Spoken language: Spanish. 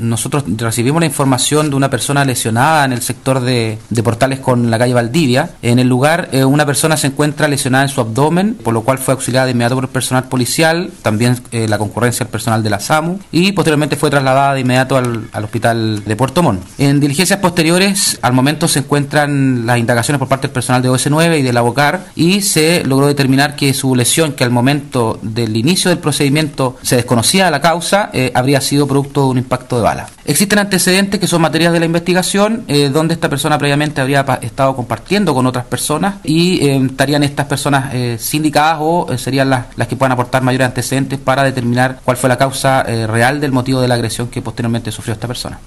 nosotros recibimos la información de una persona lesionada en el sector de, Portales con la calle Valdivia. En el lugar, eh, una persona se encuentra lesionada en su abdomen, por lo cual fue auxiliada de inmediato por el personal policial, también eh, la concurrencia del personal de la SAMU, y posteriormente fue trasladada de inmediato al, hospital de Puerto Montt. En diligencias posteriores, al momento se encuentran las indagaciones por parte del personal de OS9 y de la y se logró determinar que su lesión, que al momento del inicio del procedimiento se desconocía la causa, eh, habría sido producto de un impacto de Existen antecedentes que son materias de la investigación, eh, donde esta persona previamente habría estado compartiendo con otras personas y eh, estarían estas personas sindicadas o serían las, las que puedan aportar mayores antecedentes para determinar cuál fue la causa real del motivo de la agresión que posteriormente sufrió esta persona.